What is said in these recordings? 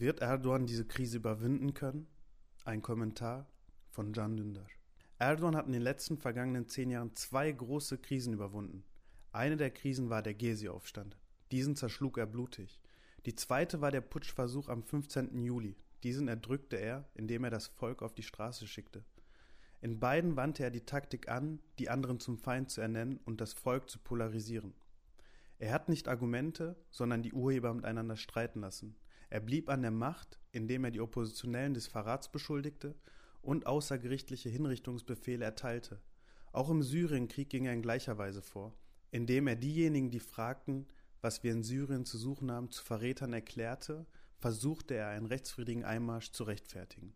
Wird Erdogan diese Krise überwinden können? Ein Kommentar von Can Dündar. Erdogan hat in den letzten vergangenen zehn Jahren zwei große Krisen überwunden. Eine der Krisen war der Gezi-Aufstand. Diesen zerschlug er blutig. Die zweite war der Putschversuch am 15. Juli. Diesen erdrückte er, indem er das Volk auf die Straße schickte. In beiden wandte er die Taktik an, die anderen zum Feind zu ernennen und das Volk zu polarisieren. Er hat nicht Argumente, sondern die Urheber miteinander streiten lassen. Er blieb an der Macht, indem er die Oppositionellen des Verrats beschuldigte und außergerichtliche Hinrichtungsbefehle erteilte. Auch im Syrienkrieg ging er in gleicher Weise vor, indem er diejenigen, die fragten, was wir in Syrien zu suchen haben, zu Verrätern erklärte, versuchte er einen rechtsfriedigen Einmarsch zu rechtfertigen.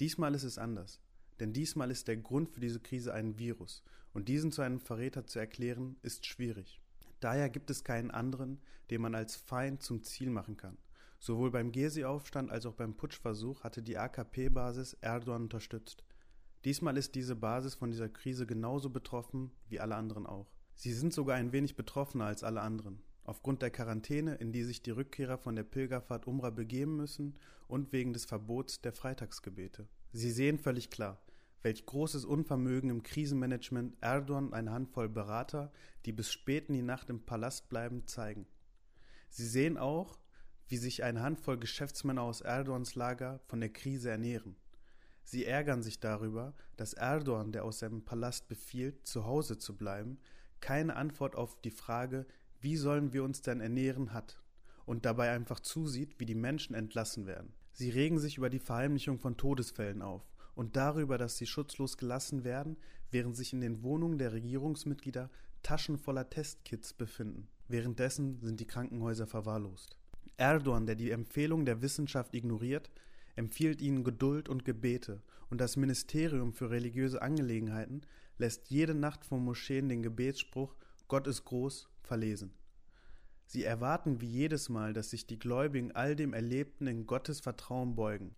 Diesmal ist es anders, denn diesmal ist der Grund für diese Krise ein Virus, und diesen zu einem Verräter zu erklären, ist schwierig. Daher gibt es keinen anderen, den man als Feind zum Ziel machen kann. Sowohl beim Gezi-Aufstand als auch beim Putschversuch hatte die AKP-Basis Erdogan unterstützt. Diesmal ist diese Basis von dieser Krise genauso betroffen wie alle anderen auch. Sie sind sogar ein wenig betroffener als alle anderen. Aufgrund der Quarantäne, in die sich die Rückkehrer von der Pilgerfahrt Umra begeben müssen und wegen des Verbots der Freitagsgebete. Sie sehen völlig klar, welch großes Unvermögen im Krisenmanagement Erdogan eine Handvoll Berater, die bis spät in die Nacht im Palast bleiben, zeigen. Sie sehen auch, wie sich eine Handvoll Geschäftsmänner aus Erdogans Lager von der Krise ernähren. Sie ärgern sich darüber, dass Erdogan, der aus seinem Palast befiehlt, zu Hause zu bleiben, keine Antwort auf die Frage, wie sollen wir uns denn ernähren, hat und dabei einfach zusieht, wie die Menschen entlassen werden. Sie regen sich über die Verheimlichung von Todesfällen auf und darüber, dass sie schutzlos gelassen werden, während sich in den Wohnungen der Regierungsmitglieder Taschen voller Testkits befinden. Währenddessen sind die Krankenhäuser verwahrlost. Erdogan, der die Empfehlung der Wissenschaft ignoriert, empfiehlt ihnen Geduld und Gebete, und das Ministerium für religiöse Angelegenheiten lässt jede Nacht vor Moscheen den Gebetsspruch Gott ist groß verlesen. Sie erwarten wie jedes Mal, dass sich die Gläubigen all dem Erlebten in Gottes Vertrauen beugen.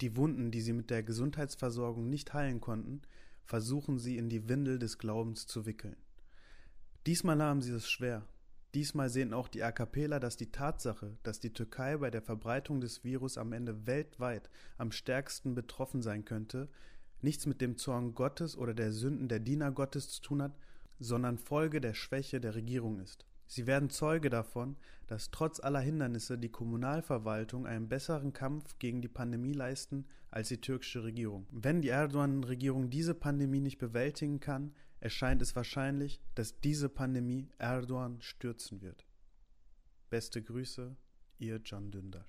Die Wunden, die sie mit der Gesundheitsversorgung nicht heilen konnten, versuchen sie in die Windel des Glaubens zu wickeln. Diesmal haben sie es schwer. Diesmal sehen auch die AKPler, dass die Tatsache, dass die Türkei bei der Verbreitung des Virus am Ende weltweit am stärksten betroffen sein könnte, nichts mit dem Zorn Gottes oder der Sünden der Diener Gottes zu tun hat, sondern Folge der Schwäche der Regierung ist. Sie werden Zeuge davon, dass trotz aller Hindernisse die Kommunalverwaltung einen besseren Kampf gegen die Pandemie leisten als die türkische Regierung. Wenn die Erdogan-Regierung diese Pandemie nicht bewältigen kann, erscheint es wahrscheinlich, dass diese Pandemie Erdogan stürzen wird. Beste Grüße, Ihr Can Dündar.